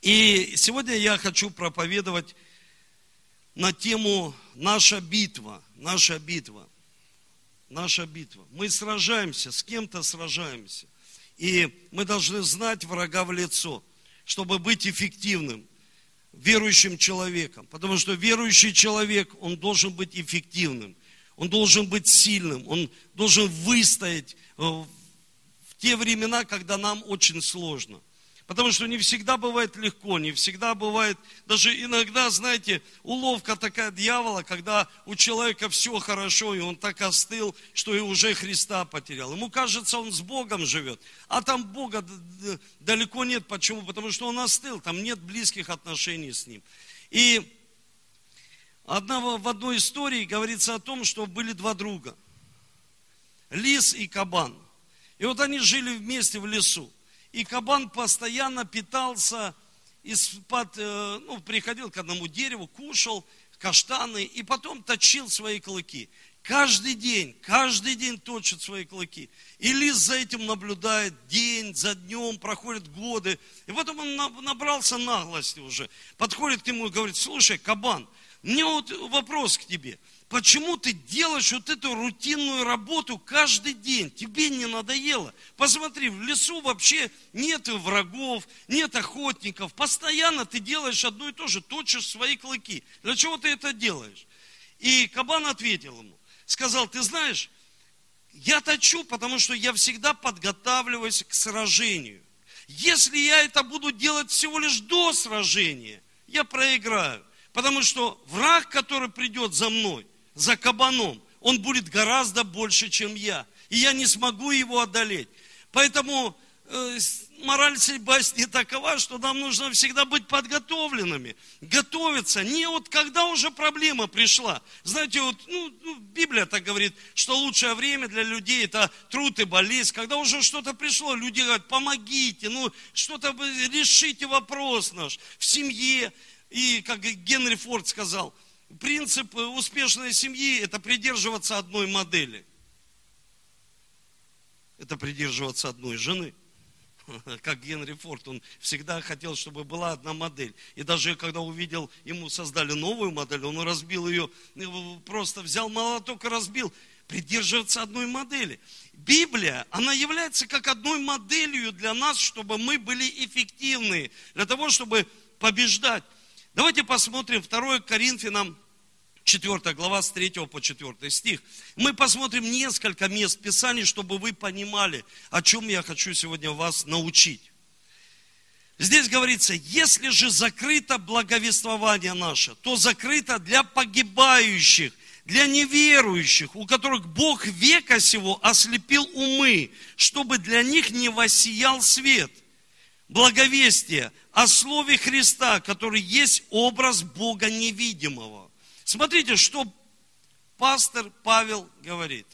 И сегодня я хочу проповедовать на тему «Наша битва», «Наша битва», «Наша битва». Мы сражаемся, с кем-то сражаемся. И мы должны знать врага в лицо, чтобы быть эффективным верующим человеком. Потому что верующий человек, он должен быть эффективным. Он должен быть сильным, он должен выстоять э, в те времена, когда нам очень сложно. Потому что не всегда бывает легко, не всегда бывает, даже иногда, знаете, уловка такая дьявола, когда у человека все хорошо, и он так остыл, что и уже Христа потерял. Ему кажется, он с Богом живет, а там Бога далеко нет. Почему? Потому что он остыл, там нет близких отношений с ним. И Одного, в одной истории говорится о том, что были два друга. Лис и кабан. И вот они жили вместе в лесу. И кабан постоянно питался из-под, э, ну, приходил к одному дереву, кушал каштаны и потом точил свои клыки. Каждый день, каждый день точит свои клыки. И лис за этим наблюдает день за днем, проходят годы. И потом он набрался наглости уже. Подходит к нему и говорит, слушай, кабан, меня вот вопрос к тебе. Почему ты делаешь вот эту рутинную работу каждый день? Тебе не надоело? Посмотри, в лесу вообще нет врагов, нет охотников. Постоянно ты делаешь одно и то же, точишь свои клыки. Для чего ты это делаешь? И кабан ответил ему, сказал, ты знаешь, я точу, потому что я всегда подготавливаюсь к сражению. Если я это буду делать всего лишь до сражения, я проиграю. Потому что враг, который придет за мной, за кабаном, он будет гораздо больше, чем я. И я не смогу его одолеть. Поэтому э, мораль сей басни такова, что нам нужно всегда быть подготовленными, готовиться. Не вот когда уже проблема пришла. Знаете, вот ну, ну, Библия так говорит, что лучшее время для людей это труд и болезнь. Когда уже что-то пришло, люди говорят, помогите, ну что-то решите вопрос наш в семье. И, как Генри Форд сказал, принцип успешной семьи – это придерживаться одной модели. Это придерживаться одной жены. Как Генри Форд, он всегда хотел, чтобы была одна модель. И даже когда увидел, ему создали новую модель, он разбил ее, просто взял молоток и разбил. Придерживаться одной модели. Библия, она является как одной моделью для нас, чтобы мы были эффективны, для того, чтобы побеждать. Давайте посмотрим 2 Коринфянам 4 глава с 3 по 4 стих. Мы посмотрим несколько мест Писаний, чтобы вы понимали, о чем я хочу сегодня вас научить. Здесь говорится, если же закрыто благовествование наше, то закрыто для погибающих, для неверующих, у которых Бог века сего ослепил умы, чтобы для них не воссиял свет – благовестие о Слове Христа, который есть образ Бога невидимого. Смотрите, что пастор Павел говорит.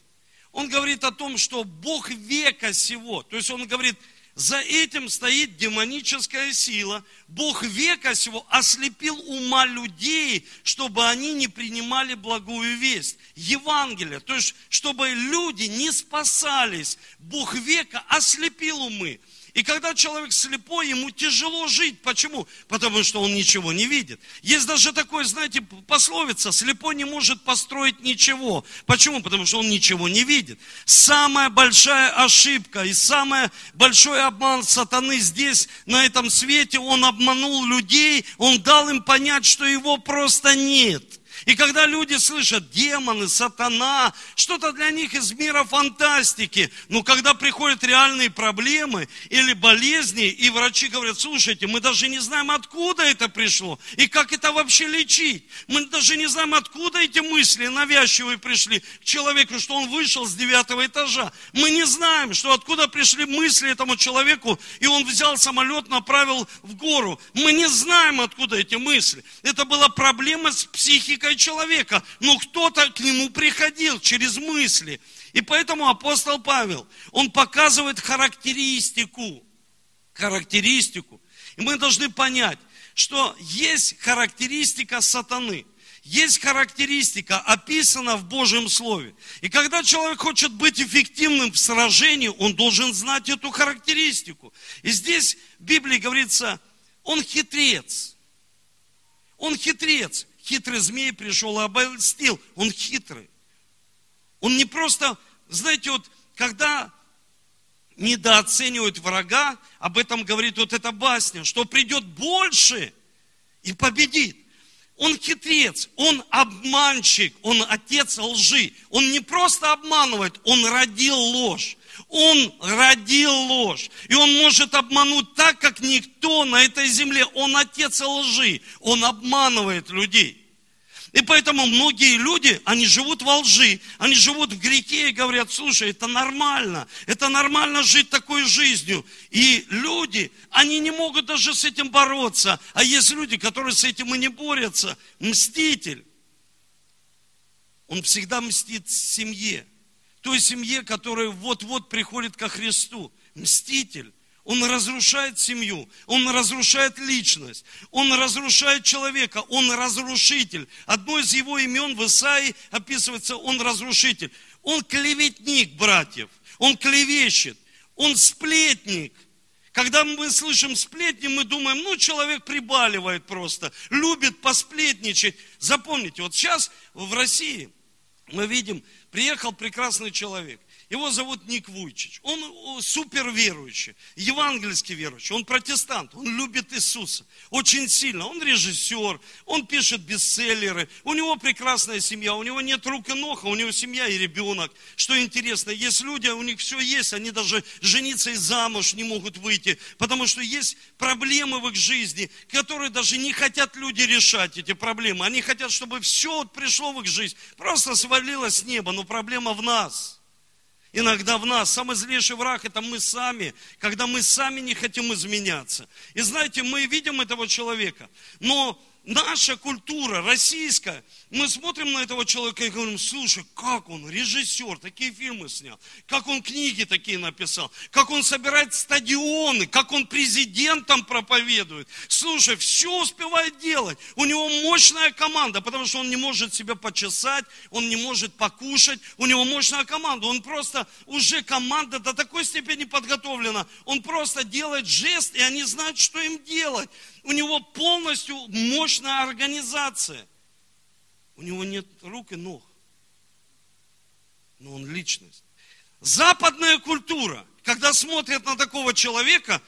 Он говорит о том, что Бог века сего, то есть он говорит, за этим стоит демоническая сила. Бог века сего ослепил ума людей, чтобы они не принимали благую весть. Евангелие, то есть, чтобы люди не спасались. Бог века ослепил умы. И когда человек слепой, ему тяжело жить. Почему? Потому что он ничего не видит. Есть даже такое, знаете, пословица, слепой не может построить ничего. Почему? Потому что он ничего не видит. Самая большая ошибка и самый большой обман сатаны здесь, на этом свете, он обманул людей, он дал им понять, что его просто нет. И когда люди слышат демоны, сатана, что-то для них из мира фантастики, но когда приходят реальные проблемы или болезни, и врачи говорят, слушайте, мы даже не знаем, откуда это пришло, и как это вообще лечить. Мы даже не знаем, откуда эти мысли навязчивые пришли к человеку, что он вышел с девятого этажа. Мы не знаем, что откуда пришли мысли этому человеку, и он взял самолет, направил в гору. Мы не знаем, откуда эти мысли. Это была проблема с психикой человека, но кто-то к нему приходил через мысли. И поэтому апостол Павел, он показывает характеристику, характеристику. И мы должны понять, что есть характеристика сатаны. Есть характеристика, описана в Божьем Слове. И когда человек хочет быть эффективным в сражении, он должен знать эту характеристику. И здесь в Библии говорится, Он хитрец. Он хитрец. Хитрый змей пришел и обольстил. Он хитрый. Он не просто, знаете, вот когда недооценивают врага, об этом говорит вот эта басня, что придет больше и победит. Он хитрец, он обманщик, он отец лжи. Он не просто обманывает, он родил ложь. Он родил ложь. И он может обмануть так, как никто на этой земле. Он отец лжи. Он обманывает людей. И поэтому многие люди, они живут во лжи, они живут в грехе и говорят, слушай, это нормально, это нормально жить такой жизнью. И люди, они не могут даже с этим бороться. А есть люди, которые с этим и не борются. Мститель. Он всегда мстит семье. Той семье, которая вот-вот приходит ко Христу. Мститель. Он разрушает семью, он разрушает личность, он разрушает человека, он разрушитель. Одно из его имен в Исаии описывается, он разрушитель. Он клеветник, братьев, он клевещет, он сплетник. Когда мы слышим сплетни, мы думаем, ну, человек прибаливает просто, любит посплетничать. Запомните, вот сейчас в России мы видим, приехал прекрасный человек. Его зовут Ник Вуйчич. Он супер верующий, евангельский верующий. Он протестант, он любит Иисуса очень сильно. Он режиссер, он пишет бестселлеры. У него прекрасная семья, у него нет рук и ног, а у него семья и ребенок. Что интересно, есть люди, у них все есть, они даже жениться и замуж не могут выйти, потому что есть проблемы в их жизни, которые даже не хотят люди решать эти проблемы. Они хотят, чтобы все пришло в их жизнь, просто свалилось с неба, но проблема в нас – иногда в нас. Самый злейший враг – это мы сами, когда мы сами не хотим изменяться. И знаете, мы видим этого человека, но наша культура российская, мы смотрим на этого человека и говорим, слушай, как он режиссер, такие фильмы снял, как он книги такие написал, как он собирает стадионы, как он президентом проповедует. Слушай, все успевает делать. У него мощная команда, потому что он не может себя почесать, он не может покушать, у него мощная команда. Он просто, уже команда до такой степени подготовлена, он просто делает жест, и они знают, что им делать у него полностью мощная организация. У него нет рук и ног. Но он личность. Западная культура, когда смотрят на такого человека,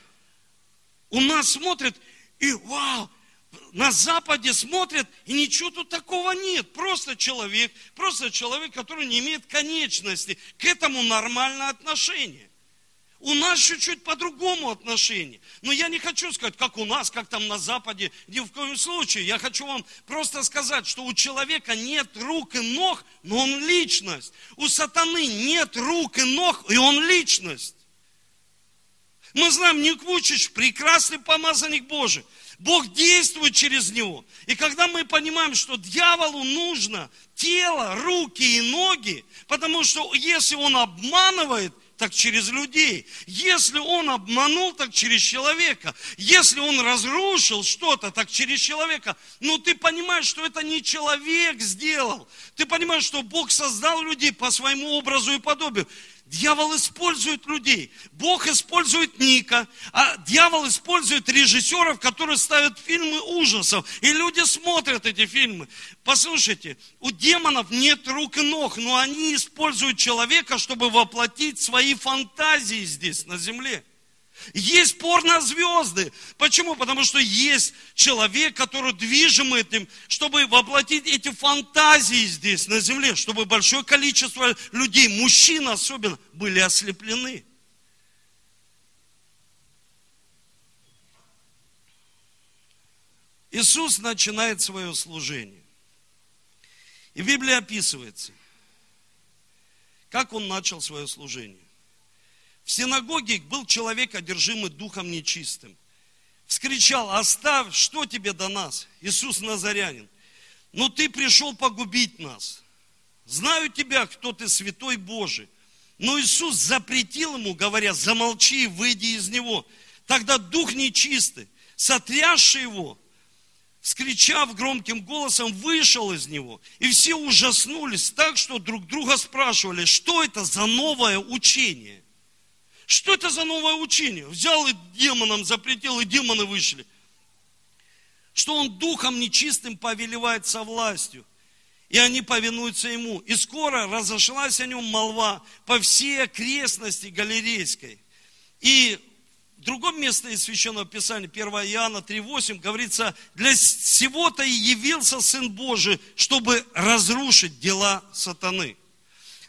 у нас смотрят и вау, на Западе смотрят, и ничего тут такого нет. Просто человек, просто человек, который не имеет конечности. К этому нормальное отношение. У нас чуть-чуть по-другому отношение. Но я не хочу сказать, как у нас, как там на Западе, ни в коем случае. Я хочу вам просто сказать, что у человека нет рук и ног, но он личность. У сатаны нет рук и ног, и он личность. Мы знаем, Ник Вучич прекрасный помазанник Божий. Бог действует через него. И когда мы понимаем, что дьяволу нужно тело, руки и ноги, потому что если он обманывает – так через людей. Если он обманул, так через человека. Если он разрушил что-то, так через человека. Но ты понимаешь, что это не человек сделал. Ты понимаешь, что Бог создал людей по своему образу и подобию. Дьявол использует людей. Бог использует Ника, а дьявол использует режиссеров, которые ставят фильмы ужасов. И люди смотрят эти фильмы. Послушайте, у демонов нет рук и ног, но они используют человека, чтобы воплотить свои фантазии здесь, на земле. Есть порнозвезды. Почему? Потому что есть человек, который движим этим, чтобы воплотить эти фантазии здесь, на земле, чтобы большое количество людей, мужчин особенно, были ослеплены. Иисус начинает свое служение. И Библия описывается, как он начал свое служение. В синагоге был человек, одержимый духом нечистым. Вскричал, оставь, что тебе до нас, Иисус Назарянин. Но ты пришел погубить нас. Знаю тебя, кто ты, святой Божий. Но Иисус запретил ему, говоря, замолчи, выйди из него. Тогда дух нечистый, сотрясший его, скричав громким голосом, вышел из него. И все ужаснулись так, что друг друга спрашивали, что это за новое учение. Что это за новое учение? Взял и демонам запретил, и демоны вышли. что он духом нечистым повелевает со властью. И они повинуются ему. И скоро разошлась о нем молва по всей окрестности Галерейской. И в другом месте из Священного Писания, 1 Иоанна 3,8, говорится, для всего-то и явился Сын Божий, чтобы разрушить дела сатаны.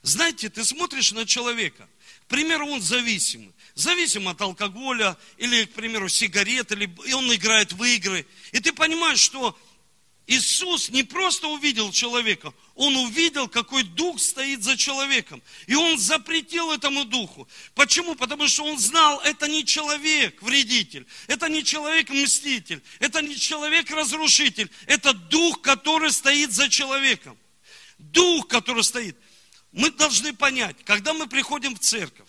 Знаете, ты смотришь на человека, примеру, он зависимый, зависим от алкоголя, или, к примеру, сигарет, или и он играет в игры, и ты понимаешь, что Иисус не просто увидел человека, Он увидел, какой дух стоит за человеком. И Он запретил этому духу. Почему? Потому что Он знал, это не человек вредитель, это не человек мститель, это не человек разрушитель, это дух, который стоит за человеком. Дух, который стоит. Мы должны понять, когда мы приходим в церковь,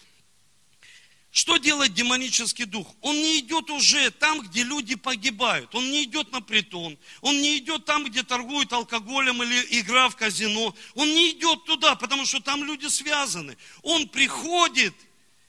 что делает демонический дух? Он не идет уже там, где люди погибают. Он не идет на притон. Он не идет там, где торгуют алкоголем или игра в казино. Он не идет туда, потому что там люди связаны. Он приходит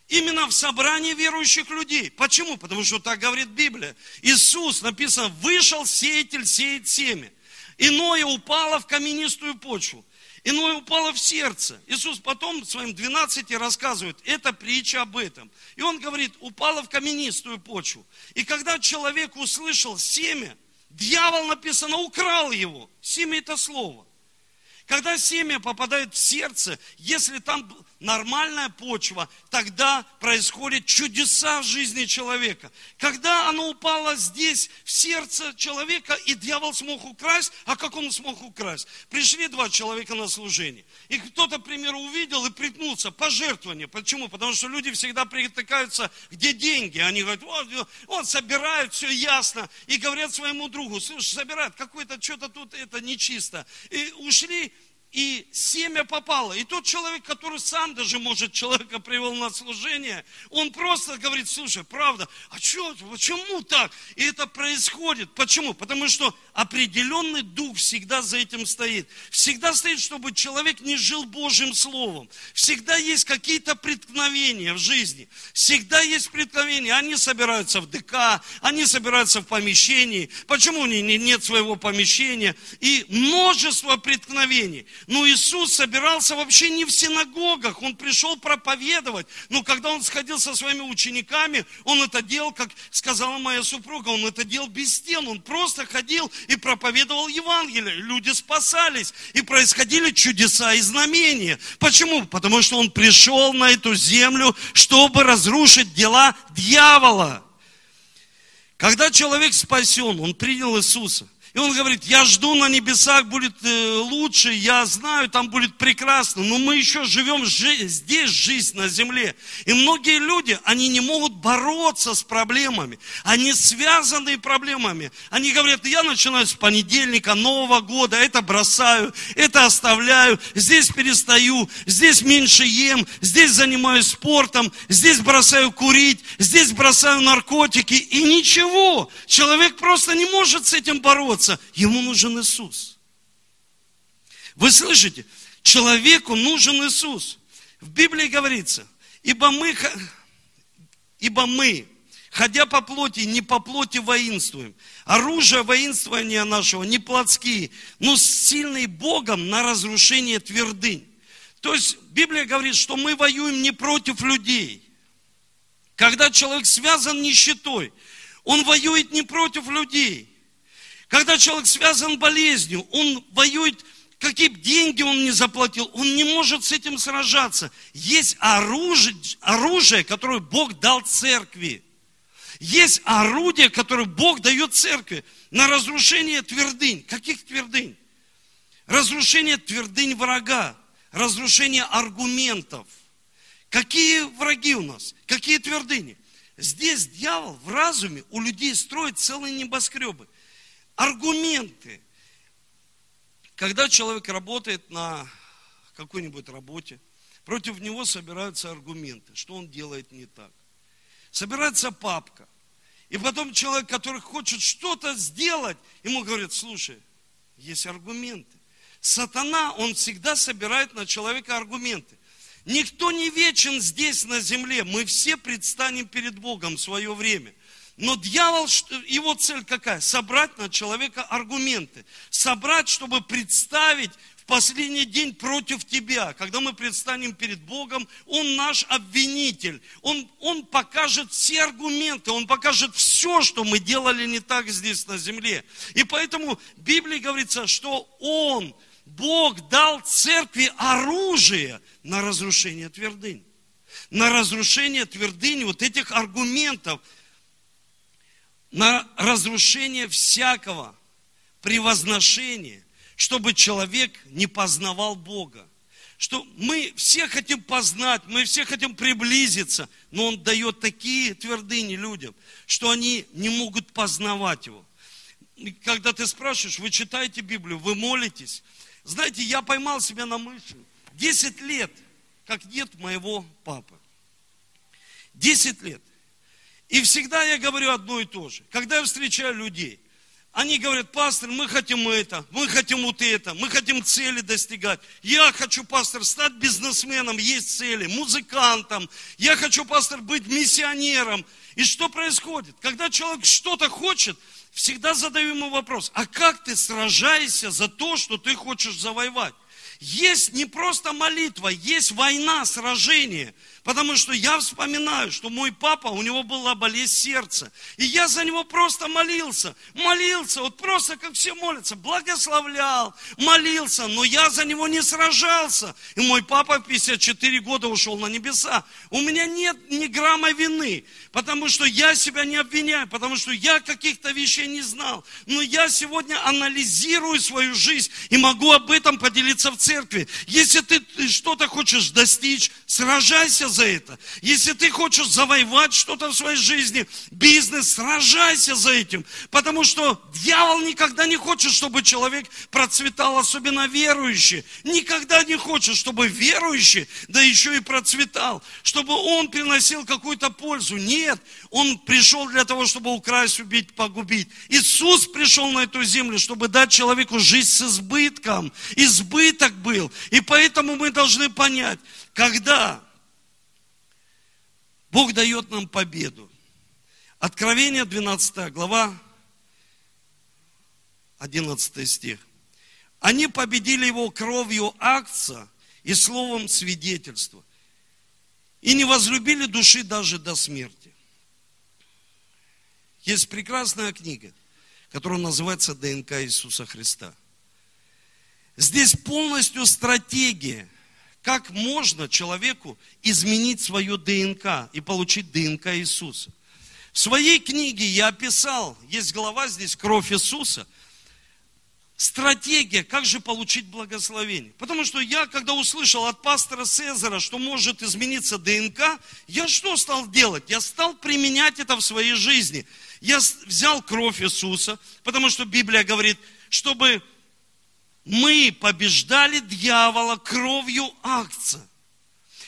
именно в собрание верующих людей. Почему? Потому что так говорит Библия. Иисус, написано, вышел сеятель сеять семя. Иное упало в каменистую почву. Иное упало в сердце. Иисус потом своим 12 рассказывает, это притча об этом. И он говорит, упало в каменистую почву. И когда человек услышал семя, дьявол, написано, украл его. Семя это слово. Когда семя попадает в сердце, если там нормальная почва, тогда происходят чудеса в жизни человека. Когда оно упало здесь, в сердце человека, и дьявол смог украсть, а как он смог украсть? Пришли два человека на служение, и кто-то, к примеру, увидел и притнулся, пожертвование. Почему? Потому что люди всегда притыкаются, где деньги. Они говорят, вот, он собирает, все ясно, и говорят своему другу, слушай, собирает, какое-то что-то тут, это нечисто. И ушли, и семя попало. И тот человек, который сам даже, может, человека привел на служение, он просто говорит, слушай, правда, а что, почему так? И это происходит. Почему? Потому что определенный дух всегда за этим стоит. Всегда стоит, чтобы человек не жил Божьим Словом. Всегда есть какие-то преткновения в жизни. Всегда есть преткновения. Они собираются в ДК, они собираются в помещении. Почему нет своего помещения? И множество преткновений. Но Иисус собирался вообще не в синагогах, Он пришел проповедовать. Но когда Он сходил со своими учениками, Он это делал, как сказала моя супруга, Он это делал без стен. Он просто ходил и проповедовал Евангелие. Люди спасались, и происходили чудеса и знамения. Почему? Потому что Он пришел на эту землю, чтобы разрушить дела дьявола. Когда человек спасен, он принял Иисуса – и он говорит, я жду на небесах будет э, лучше, я знаю, там будет прекрасно, но мы еще живем здесь жизнь на земле. И многие люди, они не могут бороться с проблемами, они связаны проблемами. Они говорят, я начинаю с понедельника, Нового года, это бросаю, это оставляю, здесь перестаю, здесь меньше ем, здесь занимаюсь спортом, здесь бросаю курить, здесь бросаю наркотики, и ничего. Человек просто не может с этим бороться радоваться, ему нужен Иисус. Вы слышите? Человеку нужен Иисус. В Библии говорится, ибо мы, ибо мы, ходя по плоти, не по плоти воинствуем. Оружие воинствования нашего не плотские, но сильные Богом на разрушение твердынь. То есть Библия говорит, что мы воюем не против людей. Когда человек связан нищетой, он воюет не против людей. Когда человек связан болезнью, он воюет, какие бы деньги он не заплатил, он не может с этим сражаться. Есть оружие, оружие, которое Бог дал церкви. Есть орудие, которое Бог дает церкви на разрушение твердынь. Каких твердынь? Разрушение твердынь врага, разрушение аргументов. Какие враги у нас? Какие твердыни? Здесь дьявол в разуме у людей строит целые небоскребы аргументы. Когда человек работает на какой-нибудь работе, против него собираются аргументы, что он делает не так. Собирается папка. И потом человек, который хочет что-то сделать, ему говорят, слушай, есть аргументы. Сатана, он всегда собирает на человека аргументы. Никто не вечен здесь на земле. Мы все предстанем перед Богом в свое время. Но дьявол, его цель какая? Собрать на человека аргументы. Собрать, чтобы представить в последний день против тебя. Когда мы предстанем перед Богом, Он наш обвинитель. Он, он покажет все аргументы, Он покажет все, что мы делали не так здесь на земле. И поэтому в Библии говорится, что Он, Бог дал церкви оружие на разрушение твердынь. На разрушение твердынь вот этих аргументов – на разрушение всякого превозношения, чтобы человек не познавал Бога. Что мы все хотим познать, мы все хотим приблизиться, но Он дает такие твердыни людям, что они не могут познавать Его. когда ты спрашиваешь, вы читаете Библию, вы молитесь. Знаете, я поймал себя на мысли. Десять лет, как нет моего папы. Десять лет. И всегда я говорю одно и то же. Когда я встречаю людей, они говорят, пастор, мы хотим это, мы хотим вот это, мы хотим цели достигать. Я хочу, пастор, стать бизнесменом, есть цели, музыкантом. Я хочу, пастор, быть миссионером. И что происходит? Когда человек что-то хочет, всегда задаю ему вопрос, а как ты сражаешься за то, что ты хочешь завоевать? Есть не просто молитва, есть война, сражение – Потому что я вспоминаю, что мой папа, у него была болезнь сердца. И я за него просто молился. Молился, вот просто как все молятся. Благословлял, молился. Но я за него не сражался. И мой папа в 54 года ушел на небеса. У меня нет ни грамма вины. Потому что я себя не обвиняю. Потому что я каких-то вещей не знал. Но я сегодня анализирую свою жизнь. И могу об этом поделиться в церкви. Если ты что-то хочешь достичь, сражайся за это. Если ты хочешь завоевать что-то в своей жизни, бизнес, сражайся за этим. Потому что дьявол никогда не хочет, чтобы человек процветал, особенно верующий. Никогда не хочет, чтобы верующий, да еще и процветал. Чтобы он приносил какую-то пользу. Нет, он пришел для того, чтобы украсть, убить, погубить. Иисус пришел на эту землю, чтобы дать человеку жизнь с избытком. Избыток был. И поэтому мы должны понять, когда Бог дает нам победу. Откровение 12 глава, 11 стих. Они победили его кровью акца и словом свидетельства. И не возлюбили души даже до смерти. Есть прекрасная книга, которая называется ДНК Иисуса Христа. Здесь полностью стратегия – как можно человеку изменить свое ДНК и получить ДНК Иисуса? В своей книге я описал, есть глава здесь, кровь Иисуса, стратегия, как же получить благословение. Потому что я, когда услышал от пастора Цезара, что может измениться ДНК, я что стал делать? Я стал применять это в своей жизни. Я взял кровь Иисуса, потому что Библия говорит, чтобы мы побеждали дьявола кровью акца.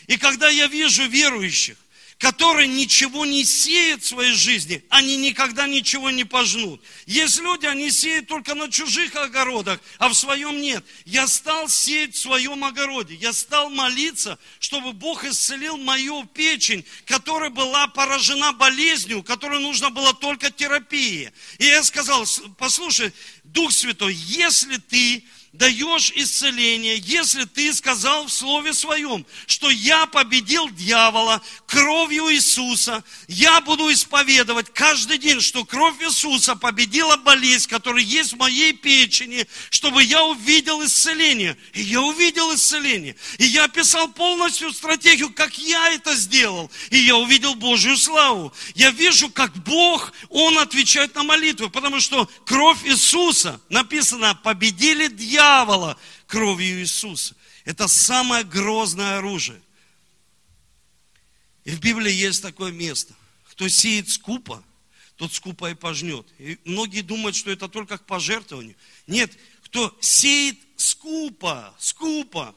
И когда я вижу верующих, которые ничего не сеют в своей жизни, они никогда ничего не пожнут. Есть люди, они сеют только на чужих огородах, а в своем нет. Я стал сеять в своем огороде. Я стал молиться, чтобы Бог исцелил мою печень, которая была поражена болезнью, которой нужно было только терапия. И я сказал, послушай, Дух Святой, если ты даешь исцеление, если ты сказал в Слове Своем, что я победил дьявола кровью Иисуса, я буду исповедовать каждый день, что кровь Иисуса победила болезнь, которая есть в моей печени, чтобы я увидел исцеление. И я увидел исцеление. И я описал полностью стратегию, как я это сделал. И я увидел Божью славу. Я вижу, как Бог, Он отвечает на молитвы, потому что кровь Иисуса, написано, победили дьявола дьявола кровью Иисуса. Это самое грозное оружие. И в Библии есть такое место. Кто сеет скупо, тот скупо и пожнет. И многие думают, что это только к пожертвованию. Нет, кто сеет скупо, скупо,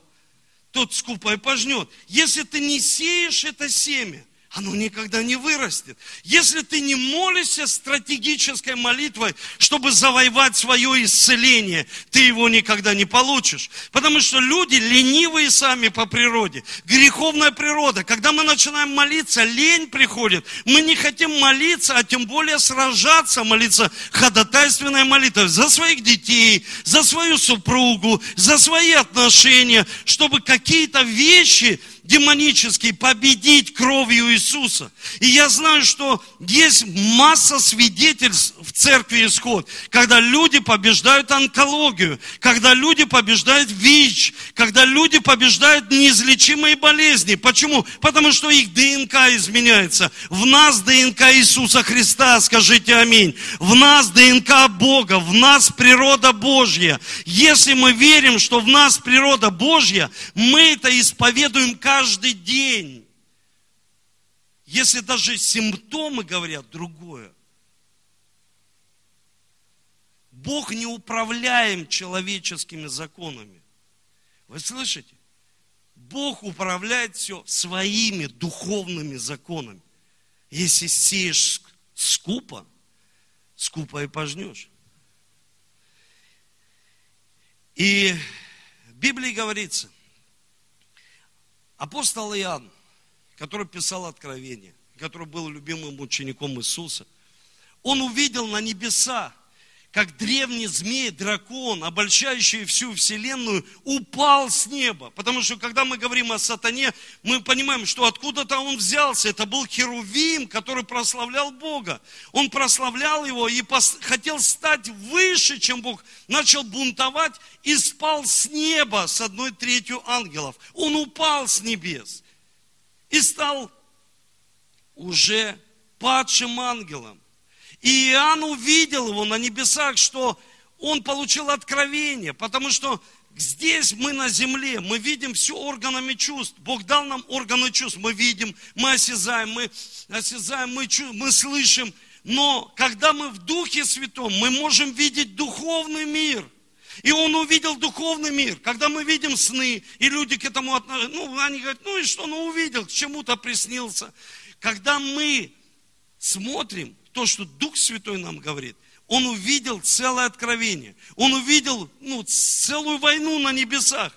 тот скупо и пожнет. Если ты не сеешь это семя, оно никогда не вырастет. Если ты не молишься стратегической молитвой, чтобы завоевать свое исцеление, ты его никогда не получишь. Потому что люди ленивые сами по природе. Греховная природа. Когда мы начинаем молиться, лень приходит. Мы не хотим молиться, а тем более сражаться, молиться ходатайственной молитвой за своих детей, за свою супругу, за свои отношения, чтобы какие-то вещи демонический победить кровью Иисуса. И я знаю, что есть масса свидетельств в церкви Исход, когда люди побеждают онкологию, когда люди побеждают ВИЧ, когда люди побеждают неизлечимые болезни. Почему? Потому что их ДНК изменяется. В нас ДНК Иисуса Христа, скажите аминь. В нас ДНК Бога, в нас природа Божья. Если мы верим, что в нас природа Божья, мы это исповедуем каждый каждый день. Если даже симптомы говорят другое. Бог не управляем человеческими законами. Вы слышите? Бог управляет все своими духовными законами. Если сеешь скупо, скупо и пожнешь. И в Библии говорится, Апостол Иоанн, который писал Откровение, который был любимым учеником Иисуса, он увидел на небеса, как древний змей, дракон, обольщающий всю вселенную, упал с неба. Потому что, когда мы говорим о сатане, мы понимаем, что откуда-то он взялся. Это был Херувим, который прославлял Бога. Он прославлял его и хотел стать выше, чем Бог. Начал бунтовать и спал с неба с одной третью ангелов. Он упал с небес и стал уже падшим ангелом. И Иоанн увидел его на небесах, что он получил откровение, потому что здесь мы на земле, мы видим все органами чувств. Бог дал нам органы чувств, мы видим, мы осязаем, мы осязаем, мы, чу, мы слышим. Но когда мы в Духе Святом, мы можем видеть духовный мир. И он увидел духовный мир. Когда мы видим сны, и люди к этому относятся, ну, они говорят, ну и что, ну увидел, к чему-то приснился. Когда мы смотрим, то, что Дух Святой нам говорит, он увидел целое откровение. Он увидел ну, целую войну на небесах.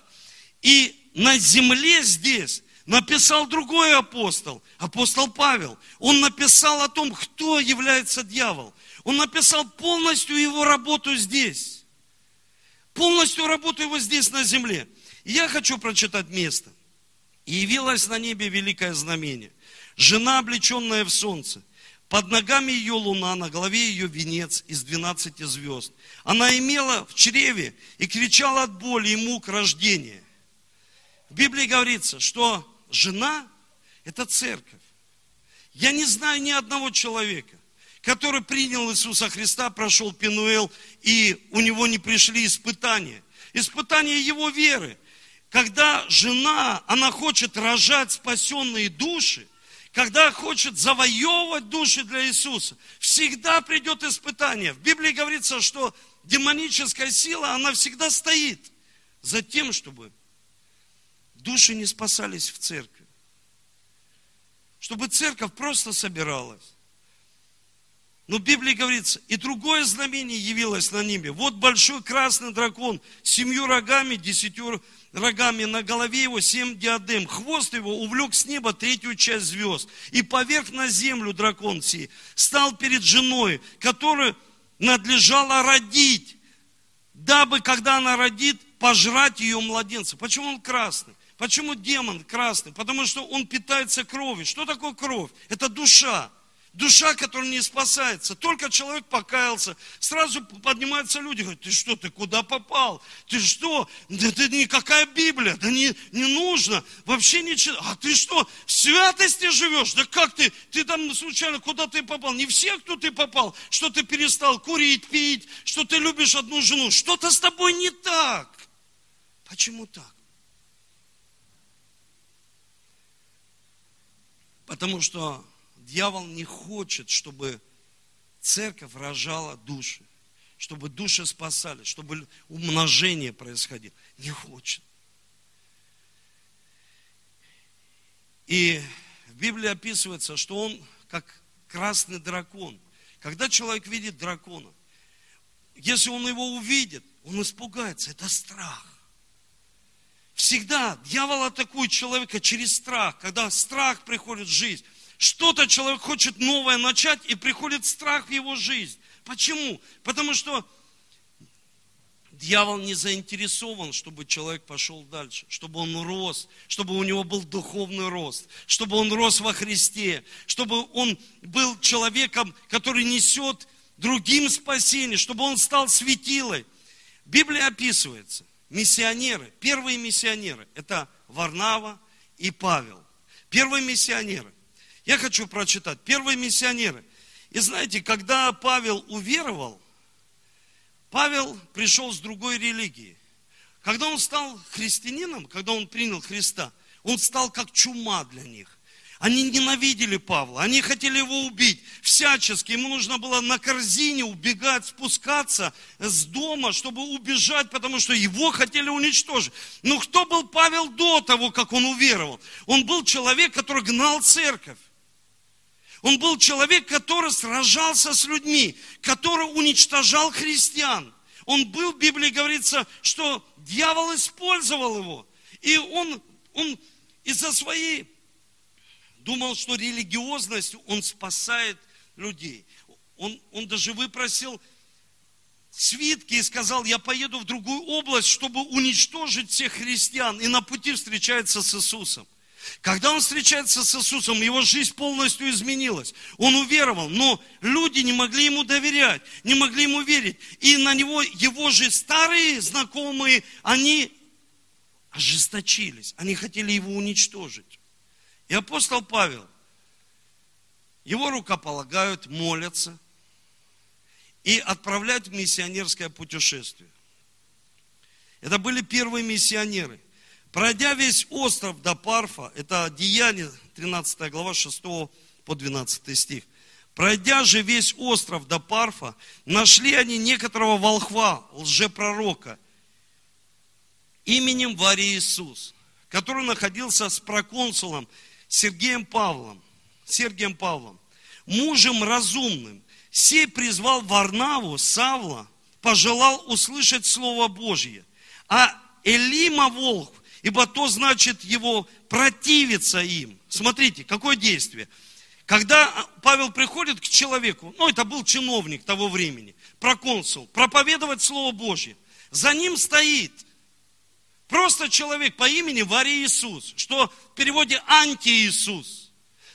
И на земле здесь написал другой апостол, апостол Павел. Он написал о том, кто является дьявол. Он написал полностью его работу здесь. Полностью работу его здесь на земле. Я хочу прочитать место. И явилось на небе великое знамение. Жена, облеченная в солнце, под ногами ее луна, на голове ее венец из 12 звезд. Она имела в чреве и кричала от боли и мук рождения. В Библии говорится, что жена – это церковь. Я не знаю ни одного человека, который принял Иисуса Христа, прошел Пенуэл, и у него не пришли испытания. Испытания его веры. Когда жена, она хочет рожать спасенные души, когда хочет завоевывать души для Иисуса, всегда придет испытание. В Библии говорится, что демоническая сила, она всегда стоит за тем, чтобы души не спасались в церкви. Чтобы церковь просто собиралась. Но в Библии говорится, и другое знамение явилось на небе. Вот большой красный дракон с семью рогами, десятью рогами, на голове его семь диадем. Хвост его увлек с неба третью часть звезд. И поверх на землю дракон сей стал перед женой, которую надлежало родить, дабы, когда она родит, пожрать ее младенца. Почему он красный? Почему демон красный? Потому что он питается кровью. Что такое кровь? Это душа. Душа, которая не спасается. Только человек покаялся. Сразу поднимаются люди, говорят, ты что, ты куда попал? Ты что? Да это никакая Библия, да не, не нужно. Вообще ничего. А ты что, в святости живешь? Да как ты? Ты там случайно куда ты попал? Не все, кто ты попал. Что ты перестал курить, пить, что ты любишь одну жену. Что-то с тобой не так. Почему так? Потому что Дьявол не хочет, чтобы церковь рожала души, чтобы души спасались, чтобы умножение происходило. Не хочет. И в Библии описывается, что он как красный дракон. Когда человек видит дракона, если он его увидит, он испугается. Это страх. Всегда дьявол атакует человека через страх. Когда страх приходит в жизнь, что-то человек хочет новое начать, и приходит страх в его жизнь. Почему? Потому что дьявол не заинтересован, чтобы человек пошел дальше, чтобы он рос, чтобы у него был духовный рост, чтобы он рос во Христе, чтобы он был человеком, который несет другим спасение, чтобы он стал светилой. Библия описывается, миссионеры, первые миссионеры, это Варнава и Павел. Первые миссионеры. Я хочу прочитать. Первые миссионеры. И знаете, когда Павел уверовал, Павел пришел с другой религии. Когда он стал христианином, когда он принял Христа, он стал как чума для них. Они ненавидели Павла, они хотели его убить всячески. Ему нужно было на корзине убегать, спускаться с дома, чтобы убежать, потому что его хотели уничтожить. Но кто был Павел до того, как он уверовал? Он был человек, который гнал церковь. Он был человек, который сражался с людьми, который уничтожал христиан. Он был, в Библии говорится, что дьявол использовал его. И он, он из-за своей думал, что религиозность, он спасает людей. Он, он даже выпросил свитки и сказал, я поеду в другую область, чтобы уничтожить всех христиан. И на пути встречается с Иисусом. Когда он встречается с Иисусом, его жизнь полностью изменилась. Он уверовал, но люди не могли ему доверять, не могли ему верить. И на него его же старые знакомые, они ожесточились, они хотели его уничтожить. И апостол Павел, его рукополагают, молятся и отправляют в миссионерское путешествие. Это были первые миссионеры – Пройдя весь остров до Парфа, это Деяние, 13 глава, 6 по 12 стих. Пройдя же весь остров до Парфа, нашли они некоторого волхва, лжепророка, именем Варий Иисус, который находился с проконсулом Сергеем Павлом, Сергием Павлом, мужем разумным. Сей призвал Варнаву, Савла, пожелал услышать Слово Божье. А Элима Волх ибо то значит его противиться им. Смотрите, какое действие. Когда Павел приходит к человеку, ну это был чиновник того времени, проконсул, проповедовать Слово Божье, за ним стоит просто человек по имени Варий Иисус, что в переводе анти-Иисус.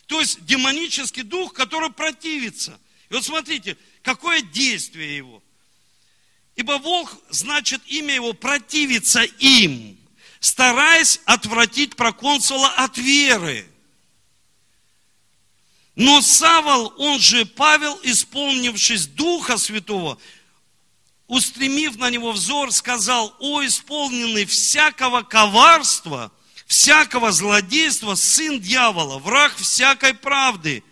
То есть демонический дух, который противится. И вот смотрите, какое действие его. Ибо Волк значит имя его противиться им стараясь отвратить проконсула от веры. Но Савол, он же Павел, исполнившись Духа Святого, устремив на него взор, сказал, о исполненный всякого коварства, всякого злодейства, сын дьявола, враг всякой правды,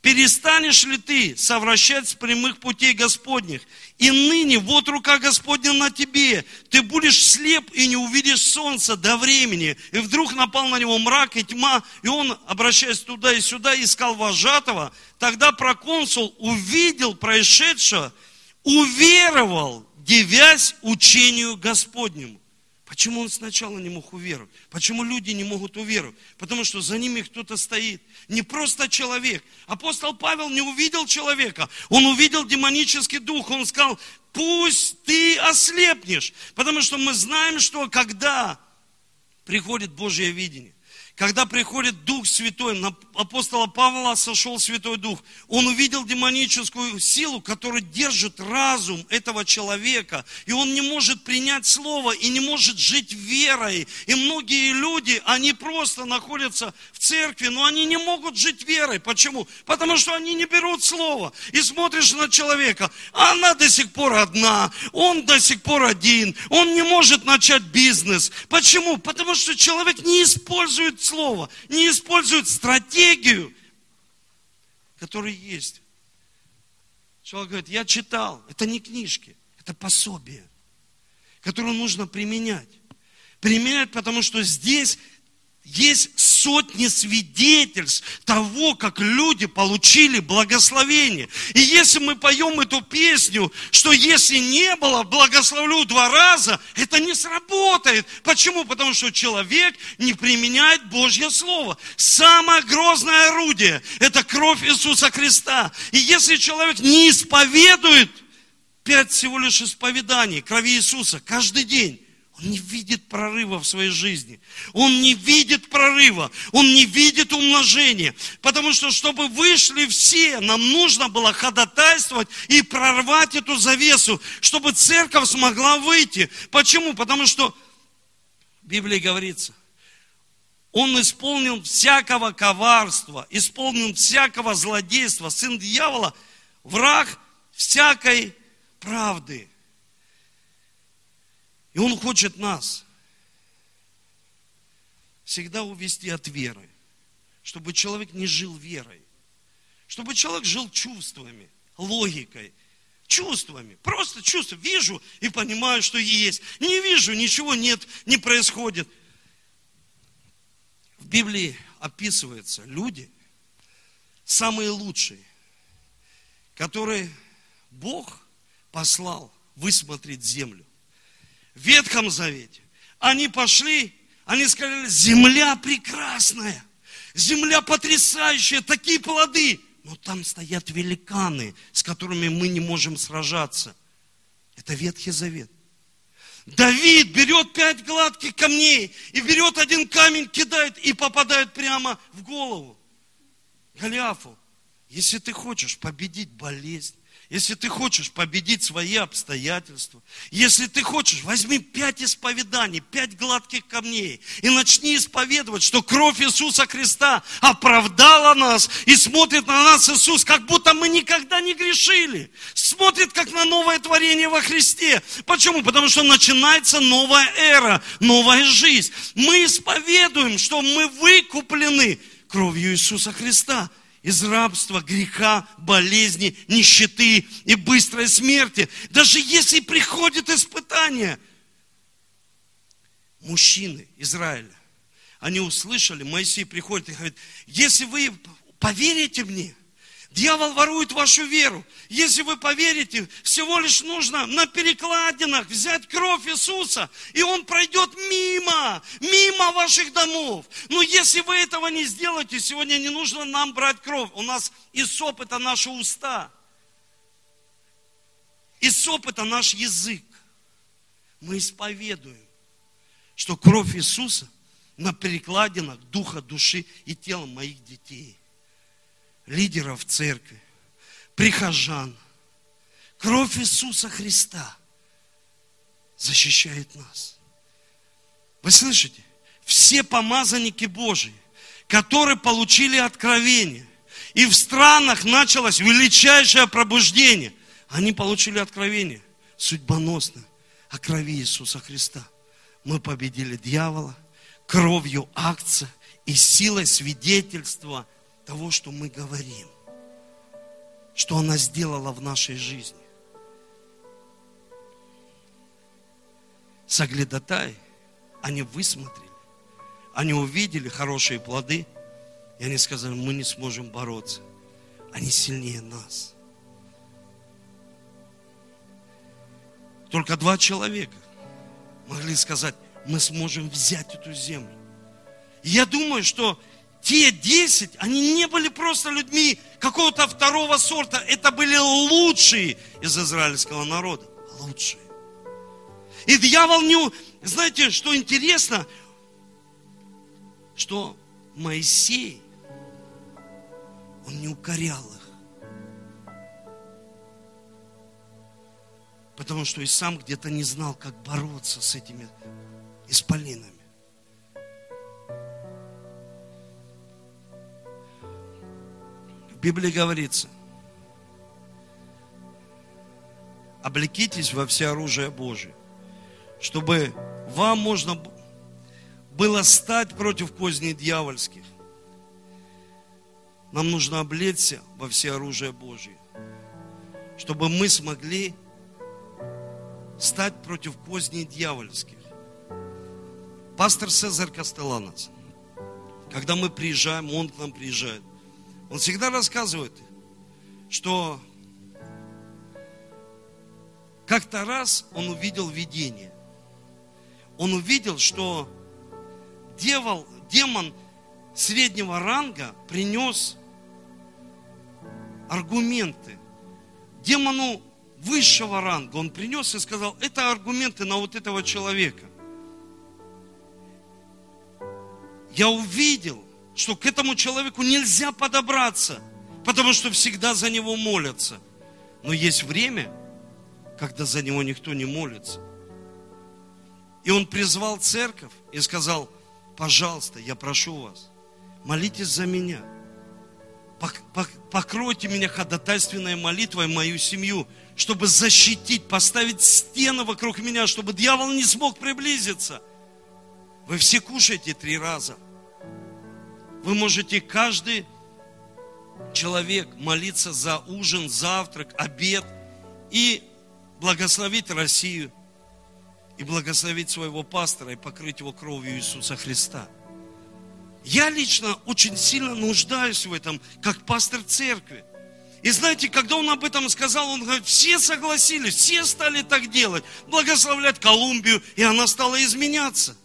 перестанешь ли ты совращать с прямых путей Господних и ныне вот рука Господня на тебе. Ты будешь слеп и не увидишь солнца до времени. И вдруг напал на него мрак и тьма, и он, обращаясь туда и сюда, искал вожатого. Тогда проконсул увидел происшедшее, уверовал, девясь учению Господнему. Почему он сначала не мог уверовать? Почему люди не могут уверовать? Потому что за ними кто-то стоит. Не просто человек. Апостол Павел не увидел человека. Он увидел демонический дух. Он сказал, пусть ты ослепнешь. Потому что мы знаем, что когда приходит Божье видение, когда приходит Дух Святой, на апостола Павла сошел Святой Дух, он увидел демоническую силу, которая держит разум этого человека, и он не может принять Слово, и не может жить верой. И многие люди, они просто находятся в церкви, но они не могут жить верой. Почему? Потому что они не берут Слово. И смотришь на человека, она до сих пор одна, он до сих пор один, он не может начать бизнес. Почему? Потому что человек не использует слово, не используют стратегию, которая есть. Человек говорит, я читал, это не книжки, это пособие, которое нужно применять. Применять, потому что здесь есть сотни свидетельств того, как люди получили благословение. И если мы поем эту песню, что если не было, благословлю два раза, это не сработает. Почему? Потому что человек не применяет Божье Слово. Самое грозное орудие – это кровь Иисуса Христа. И если человек не исповедует, пять всего лишь исповеданий крови Иисуса каждый день, он не видит прорыва в своей жизни. Он не видит прорыва. Он не видит умножения. Потому что, чтобы вышли все, нам нужно было ходатайствовать и прорвать эту завесу, чтобы церковь смогла выйти. Почему? Потому что в Библии говорится, он исполнил всякого коварства, исполнил всякого злодейства, сын дьявола, враг всякой правды. И Он хочет нас всегда увести от веры, чтобы человек не жил верой, чтобы человек жил чувствами, логикой, чувствами, просто чувства. Вижу и понимаю, что есть. Не вижу, ничего нет, не происходит. В Библии описываются люди, самые лучшие, которые Бог послал высмотреть землю Ветхом Завете, они пошли, они сказали, земля прекрасная, земля потрясающая, такие плоды. Но там стоят великаны, с которыми мы не можем сражаться. Это Ветхий Завет. Давид берет пять гладких камней и берет один камень, кидает и попадает прямо в голову Голиафу. Если ты хочешь победить болезнь, если ты хочешь победить свои обстоятельства, если ты хочешь, возьми пять исповеданий, пять гладких камней и начни исповедовать, что кровь Иисуса Христа оправдала нас и смотрит на нас Иисус, как будто мы никогда не грешили. Смотрит как на новое творение во Христе. Почему? Потому что начинается новая эра, новая жизнь. Мы исповедуем, что мы выкуплены кровью Иисуса Христа из рабства, греха, болезни, нищеты и быстрой смерти. Даже если приходит испытание. Мужчины Израиля, они услышали, Моисей приходит и говорит, если вы поверите мне, Дьявол ворует вашу веру. Если вы поверите, всего лишь нужно на перекладинах взять кровь Иисуса, и Он пройдет мимо, мимо ваших домов. Но если вы этого не сделаете, сегодня не нужно нам брать кровь. У нас Исоп – это наши уста. Исоп – это наш язык. Мы исповедуем, что кровь Иисуса на перекладинах духа, души и тела моих детей лидеров церкви, прихожан. Кровь Иисуса Христа защищает нас. Вы слышите? Все помазанники Божьи, которые получили откровение, и в странах началось величайшее пробуждение, они получили откровение судьбоносное о крови Иисуса Христа. Мы победили дьявола кровью акция и силой свидетельства – того, что мы говорим, что она сделала в нашей жизни. Соглядатай, они высмотрели, они увидели хорошие плоды, и они сказали, мы не сможем бороться. Они сильнее нас. Только два человека могли сказать, мы сможем взять эту землю. И я думаю, что те десять, они не были просто людьми какого-то второго сорта. Это были лучшие из израильского народа. Лучшие. И дьявол не... Знаете, что интересно? Что Моисей, он не укорял их. Потому что и сам где-то не знал, как бороться с этими исполинами. В Библии говорится, облекитесь во все оружие Божие, чтобы вам можно было стать против козней дьявольских. Нам нужно облечься во все оружие Божие, чтобы мы смогли стать против козней дьявольских. Пастор Цезарь Кастеланос, когда мы приезжаем, он к нам приезжает, он всегда рассказывает, что как-то раз он увидел видение. Он увидел, что дьявол, демон среднего ранга принес аргументы. Демону высшего ранга он принес и сказал, это аргументы на вот этого человека. Я увидел, что к этому человеку нельзя подобраться, потому что всегда за него молятся. Но есть время, когда за него никто не молится. И он призвал церковь и сказал, пожалуйста, я прошу вас, молитесь за меня. Покройте меня ходатайственной молитвой мою семью, чтобы защитить, поставить стены вокруг меня, чтобы дьявол не смог приблизиться. Вы все кушаете три раза. Вы можете каждый человек молиться за ужин, завтрак, обед и благословить Россию, и благословить своего пастора, и покрыть его кровью Иисуса Христа. Я лично очень сильно нуждаюсь в этом, как пастор церкви. И знаете, когда он об этом сказал, он говорит, все согласились, все стали так делать, благословлять Колумбию, и она стала изменяться.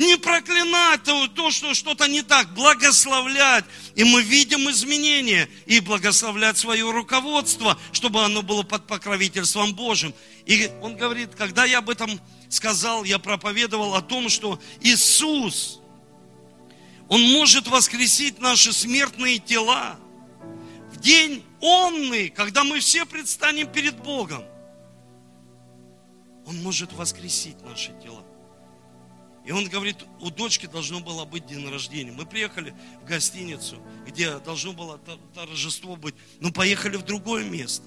Не проклинать то, то что что-то не так, благословлять. И мы видим изменения. И благословлять свое руководство, чтобы оно было под покровительством Божьим. И он говорит, когда я об этом сказал, я проповедовал о том, что Иисус, Он может воскресить наши смертные тела в день онный, когда мы все предстанем перед Богом. Он может воскресить наши тела. И он говорит, у дочки должно было быть день рождения. Мы приехали в гостиницу, где должно было торжество быть, но поехали в другое место.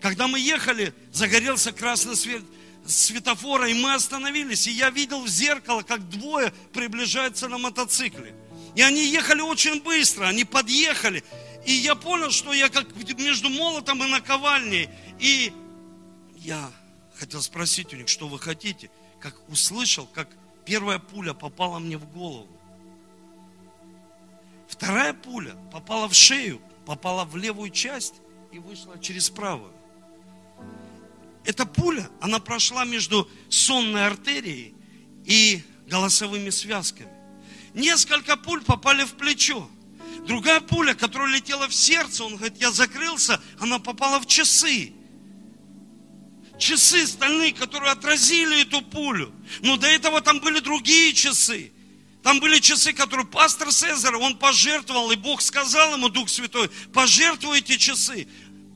Когда мы ехали, загорелся красный свет светофора, и мы остановились, и я видел в зеркало, как двое приближаются на мотоцикле. И они ехали очень быстро, они подъехали. И я понял, что я как между молотом и наковальней. И я хотел спросить у них, что вы хотите как услышал, как первая пуля попала мне в голову. Вторая пуля попала в шею, попала в левую часть и вышла через правую. Эта пуля, она прошла между сонной артерией и голосовыми связками. Несколько пуль попали в плечо. Другая пуля, которая летела в сердце, он говорит, я закрылся, она попала в часы часы стальные, которые отразили эту пулю. Но до этого там были другие часы. Там были часы, которые пастор Цезарь, он пожертвовал, и Бог сказал ему, Дух Святой, пожертвуй эти часы.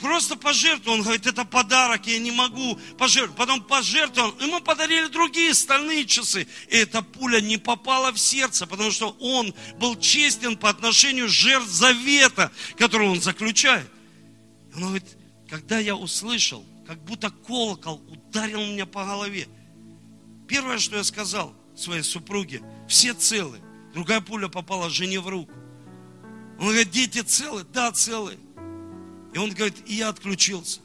Просто пожертвуй. Он говорит, это подарок, я не могу пожертвовать. Потом пожертвовал. Ему подарили другие стальные часы. И эта пуля не попала в сердце, потому что он был честен по отношению жертв завета, который он заключает. Он говорит, когда я услышал, как будто колокол ударил меня по голове. Первое, что я сказал своей супруге, все целы. Другая пуля попала жене в руку. Он говорит, дети целы? Да, целы. И он говорит, и я отключился.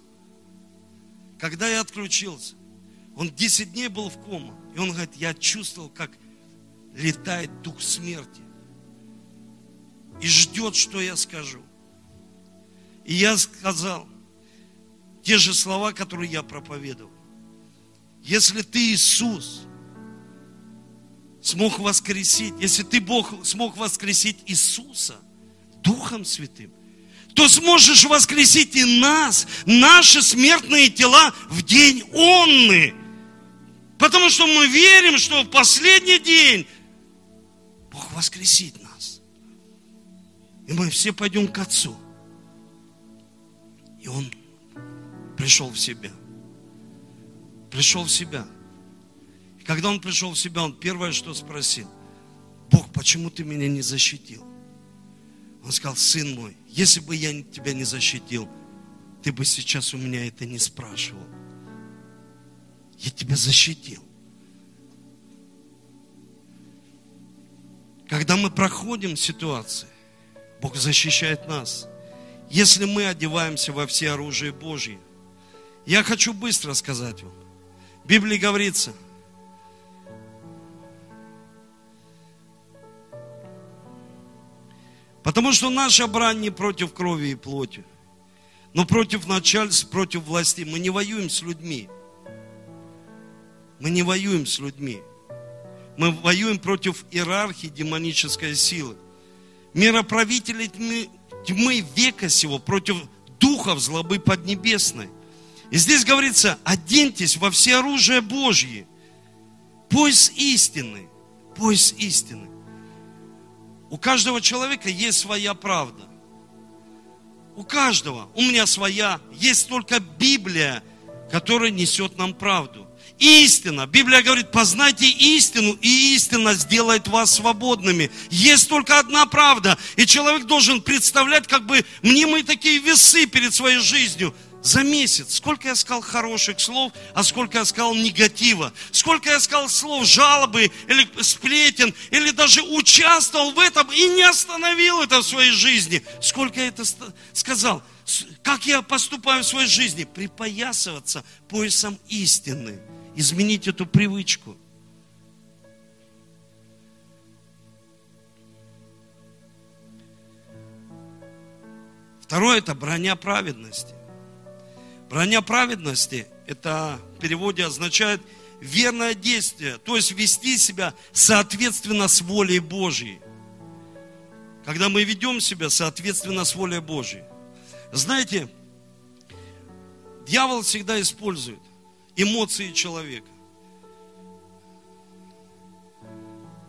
Когда я отключился, он 10 дней был в кома. И он говорит, я чувствовал, как летает дух смерти. И ждет, что я скажу. И я сказал, те же слова, которые я проповедовал. Если ты Иисус смог воскресить, если ты Бог смог воскресить Иисуса Духом Святым, то сможешь воскресить и нас, наши смертные тела в день онный. Потому что мы верим, что в последний день Бог воскресит нас. И мы все пойдем к Отцу. И Он пришел в себя. Пришел в себя. И когда он пришел в себя, он первое, что спросил, Бог, почему ты меня не защитил? Он сказал, сын мой, если бы я тебя не защитил, ты бы сейчас у меня это не спрашивал. Я тебя защитил. Когда мы проходим ситуации, Бог защищает нас. Если мы одеваемся во все оружие Божье, я хочу быстро сказать вам. В Библии говорится, Потому что наша брань не против крови и плоти, но против начальств, против власти. Мы не воюем с людьми. Мы не воюем с людьми. Мы воюем против иерархии демонической силы. Мироправители тьмы, тьмы века сего, против духов злобы поднебесной. И здесь говорится, оденьтесь во все оружие Божье. Пояс истины. Пояс истины. У каждого человека есть своя правда. У каждого. У меня своя. Есть только Библия, которая несет нам правду. Истина. Библия говорит, познайте истину, и истина сделает вас свободными. Есть только одна правда. И человек должен представлять как бы мнимые такие весы перед своей жизнью за месяц, сколько я сказал хороших слов, а сколько я сказал негатива, сколько я сказал слов жалобы или сплетен, или даже участвовал в этом и не остановил это в своей жизни. Сколько я это сказал, как я поступаю в своей жизни, припоясываться поясом истины, изменить эту привычку. Второе – это броня праведности. Броня праведности, это в переводе означает верное действие, то есть вести себя соответственно с волей Божьей. Когда мы ведем себя соответственно с волей Божьей. Знаете, дьявол всегда использует эмоции человека.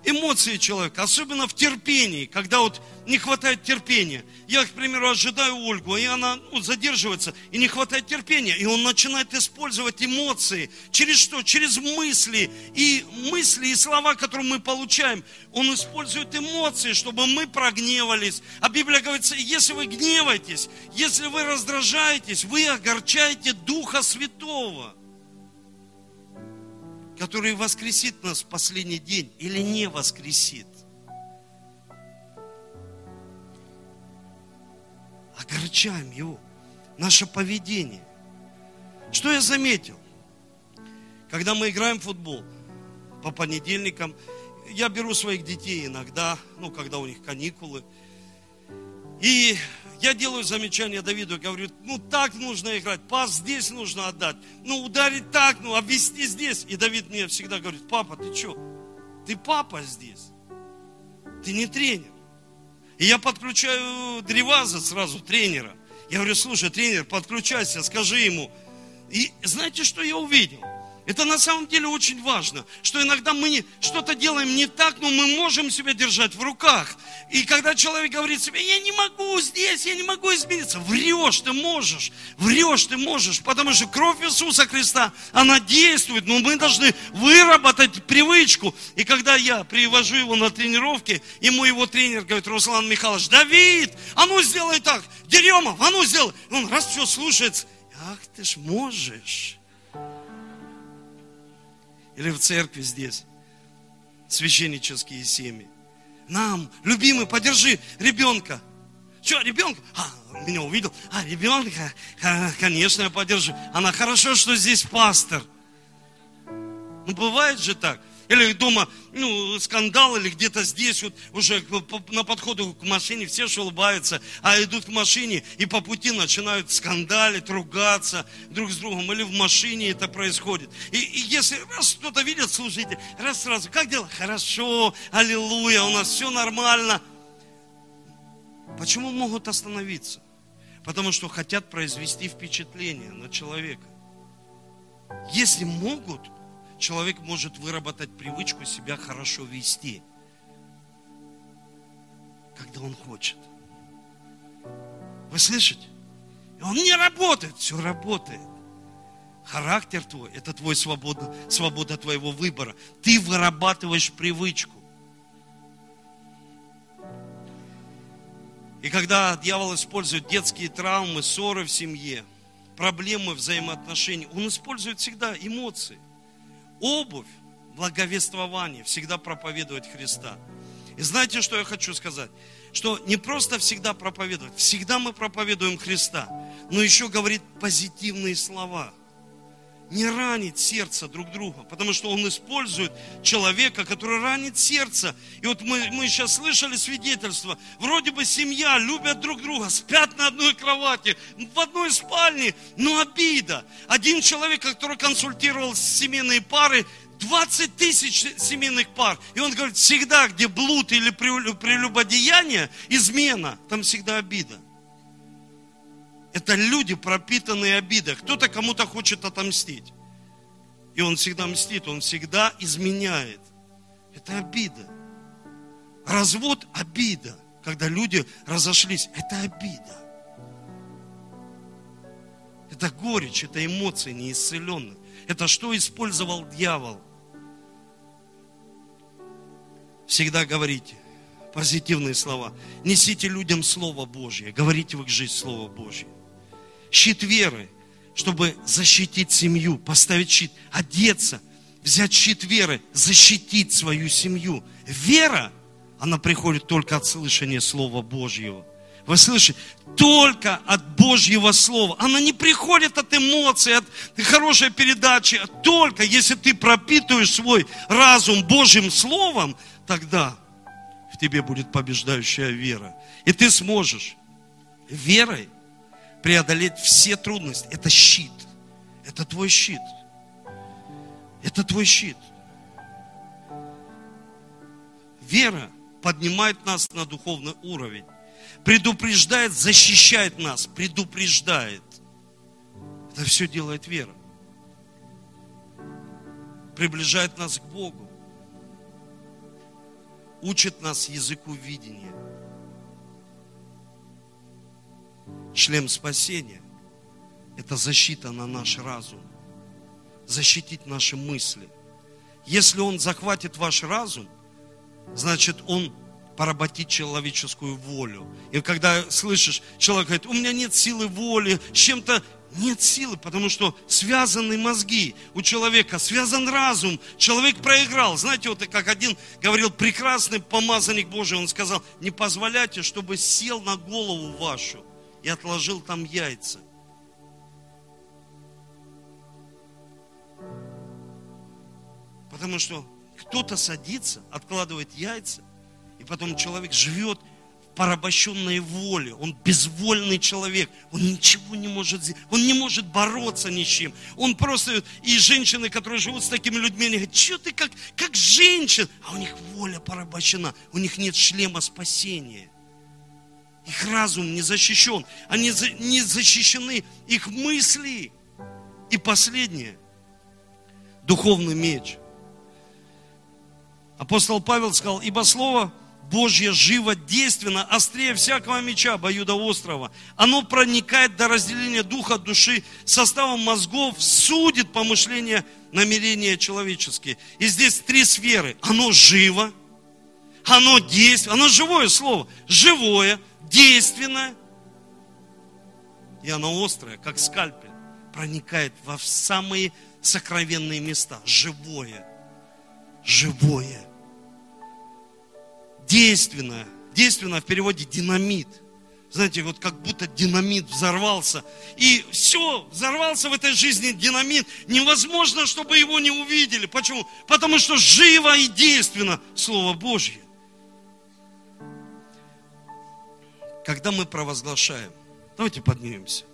Эмоции человека, особенно в терпении, когда вот не хватает терпения. Я, к примеру, ожидаю Ольгу, и она ну, задерживается, и не хватает терпения, и он начинает использовать эмоции. Через что? Через мысли. И мысли, и слова, которые мы получаем, он использует эмоции, чтобы мы прогневались. А Библия говорит, если вы гневаетесь, если вы раздражаетесь, вы огорчаете Духа Святого который воскресит нас в последний день или не воскресит. Огорчаем его. Наше поведение. Что я заметил? Когда мы играем в футбол по понедельникам, я беру своих детей иногда, ну, когда у них каникулы. И я делаю замечание Давиду, говорю, ну так нужно играть, пас здесь нужно отдать, ну ударить так, ну обвести здесь. И Давид мне всегда говорит, папа, ты что? Ты папа здесь, ты не тренер. И я подключаю Древаза сразу, тренера. Я говорю, слушай, тренер, подключайся, скажи ему. И знаете, что я увидел? Это на самом деле очень важно, что иногда мы что-то делаем не так, но мы можем себя держать в руках. И когда человек говорит себе, я не могу здесь, я не могу измениться, врешь, ты можешь, врешь, ты можешь, потому что кровь Иисуса Христа, она действует, но мы должны выработать привычку. И когда я привожу его на тренировки, ему его тренер говорит, Руслан Михайлович, Давид, а ну сделай так, Деремов, а ну сделай. Он раз все слушается, ах ты ж можешь или в церкви здесь, священнические семьи. Нам, любимый, подержи ребенка. Что, ребенка? А, меня увидел. А, ребенка? Конечно, я подержу. Она хорошо, что здесь пастор. Ну, бывает же так. Или дома, ну, скандал, или где-то здесь вот уже на подходу к машине все же улыбаются, а идут к машине и по пути начинают скандалить, ругаться друг с другом, или в машине это происходит. И, и если раз кто-то видит, слушайте, раз сразу, как дела? Хорошо, аллилуйя, у нас все нормально. Почему могут остановиться? Потому что хотят произвести впечатление на человека. Если могут, человек может выработать привычку себя хорошо вести, когда он хочет. Вы слышите? И он не работает, все работает. Характер твой, это твой свобода, свобода твоего выбора. Ты вырабатываешь привычку. И когда дьявол использует детские травмы, ссоры в семье, проблемы взаимоотношений, он использует всегда эмоции обувь благовествования, всегда проповедовать Христа. И знаете, что я хочу сказать? Что не просто всегда проповедовать, всегда мы проповедуем Христа, но еще говорит позитивные слова. Не ранить сердце друг друга, потому что он использует человека, который ранит сердце. И вот мы, мы сейчас слышали свидетельство, вроде бы семья, любят друг друга, спят на одной кровати, в одной спальне, но обида. Один человек, который консультировал семейные пары, 20 тысяч семейных пар. И он говорит, всегда, где блуд или прелюбодеяние, измена, там всегда обида. Это люди, пропитанные обидой. Кто-то кому-то хочет отомстить. И он всегда мстит, он всегда изменяет. Это обида. Развод – обида. Когда люди разошлись, это обида. Это горечь, это эмоции неисцеленные. Это что использовал дьявол? Всегда говорите позитивные слова. Несите людям Слово Божье. Говорите в их жизнь Слово Божье щит веры, чтобы защитить семью, поставить щит, одеться, взять щит веры, защитить свою семью. Вера, она приходит только от слышания Слова Божьего. Вы слышите? Только от Божьего Слова. Она не приходит от эмоций, от хорошей передачи. А только если ты пропитываешь свой разум Божьим Словом, тогда в тебе будет побеждающая вера. И ты сможешь верой преодолеть все трудности. Это щит. Это твой щит. Это твой щит. Вера поднимает нас на духовный уровень. Предупреждает, защищает нас, предупреждает. Это все делает вера. Приближает нас к Богу. Учит нас языку видения. Шлем спасения – это защита на наш разум, защитить наши мысли. Если он захватит ваш разум, значит, он поработит человеческую волю. И когда слышишь, человек говорит, у меня нет силы воли, с чем-то нет силы, потому что связаны мозги у человека, связан разум, человек проиграл. Знаете, вот как один говорил, прекрасный помазанник Божий, он сказал, не позволяйте, чтобы сел на голову вашу и отложил там яйца. Потому что кто-то садится, откладывает яйца, и потом человек живет в порабощенной воле. Он безвольный человек. Он ничего не может сделать. Он не может бороться ни с чем. Он просто... И женщины, которые живут с такими людьми, они говорят, что ты как, как женщина? А у них воля порабощена. У них нет шлема спасения. Их разум не защищен. Они не защищены их мысли. И последнее. Духовный меч. Апостол Павел сказал, ибо Слово Божье живо, действенно, острее всякого меча, обоюда острова. Оно проникает до разделения духа, души, составом мозгов, судит помышления, намерения человеческие. И здесь три сферы. Оно живо, оно действует, оно живое слово, живое, действенное, и оно острое, как скальпель, проникает во самые сокровенные места. Живое. Живое. Действенное. Действенное в переводе динамит. Знаете, вот как будто динамит взорвался. И все, взорвался в этой жизни динамит. Невозможно, чтобы его не увидели. Почему? Потому что живо и действенно Слово Божье. Когда мы провозглашаем, давайте поднимемся,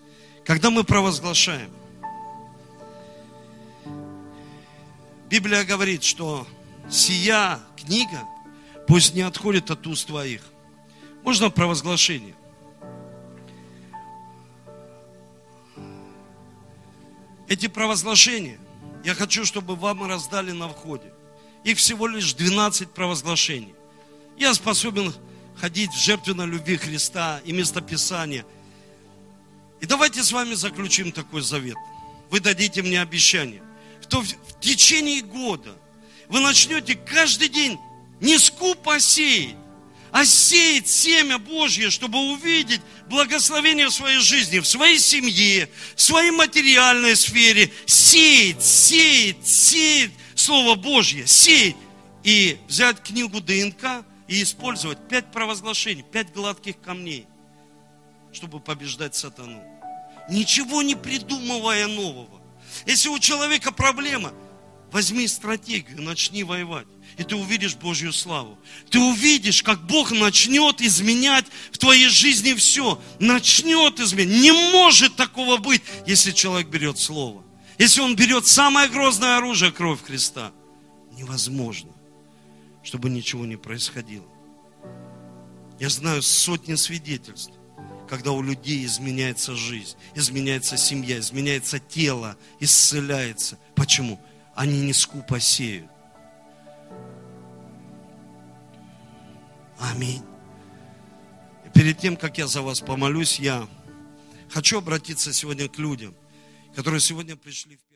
когда мы провозглашаем, Библия говорит, что сия книга пусть не отходит от уст твоих. Можно провозглашение? Эти провозглашения я хочу, чтобы вам раздали на входе. Их всего лишь 12 провозглашений. Я способен ходить в жертвенной любви Христа и местописания. И давайте с вами заключим такой завет. Вы дадите мне обещание. Что в течение года вы начнете каждый день не скупо сеять, а сеять семя Божье, чтобы увидеть благословение в своей жизни, в своей семье, в своей материальной сфере. Сеять, сеять, сеять Слово Божье, сеять. И взять книгу ДНК, и использовать пять провозглашений, пять гладких камней, чтобы побеждать сатану. Ничего не придумывая нового. Если у человека проблема, возьми стратегию, начни воевать. И ты увидишь Божью славу. Ты увидишь, как Бог начнет изменять в твоей жизни все. Начнет изменять. Не может такого быть, если человек берет Слово. Если он берет самое грозное оружие, кровь Христа. Невозможно, чтобы ничего не происходило. Я знаю сотни свидетельств, когда у людей изменяется жизнь, изменяется семья, изменяется тело, исцеляется. Почему? Они не скупо сеют. Аминь. И перед тем, как я за вас помолюсь, я хочу обратиться сегодня к людям, которые сегодня пришли в